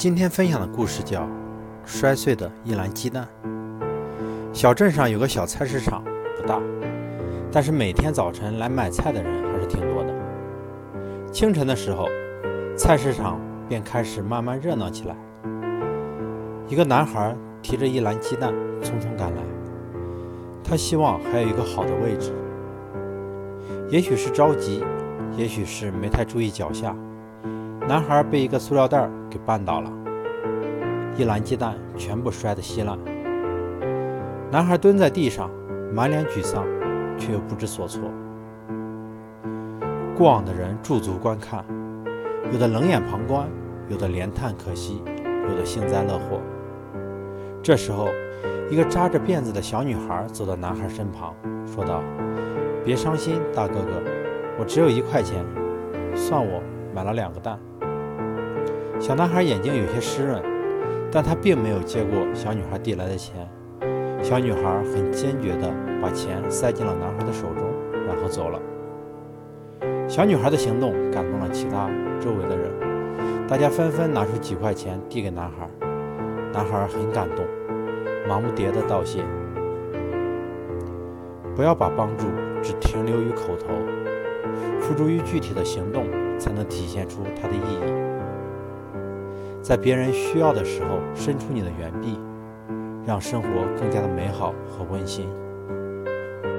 今天分享的故事叫《摔碎的一篮鸡蛋》。小镇上有个小菜市场，不大，但是每天早晨来买菜的人还是挺多的。清晨的时候，菜市场便开始慢慢热闹起来。一个男孩提着一篮鸡蛋匆匆赶来，他希望还有一个好的位置。也许是着急，也许是没太注意脚下。男孩被一个塑料袋给绊倒了，一篮鸡蛋全部摔得稀烂。男孩蹲在地上，满脸沮丧，却又不知所措。过往的人驻足观看，有的冷眼旁观，有的连叹可惜，有的幸灾乐祸。这时候，一个扎着辫子的小女孩走到男孩身旁，说道：“别伤心，大哥哥，我只有一块钱，算我买了两个蛋。”小男孩眼睛有些湿润，但他并没有接过小女孩递来的钱。小女孩很坚决地把钱塞进了男孩的手中，然后走了。小女孩的行动感动了其他周围的人，大家纷纷拿出几块钱递给男孩。男孩很感动，忙不迭地道谢。不要把帮助只停留于口头，付诸于具体的行动，才能体现出它的意义。在别人需要的时候，伸出你的援臂，让生活更加的美好和温馨。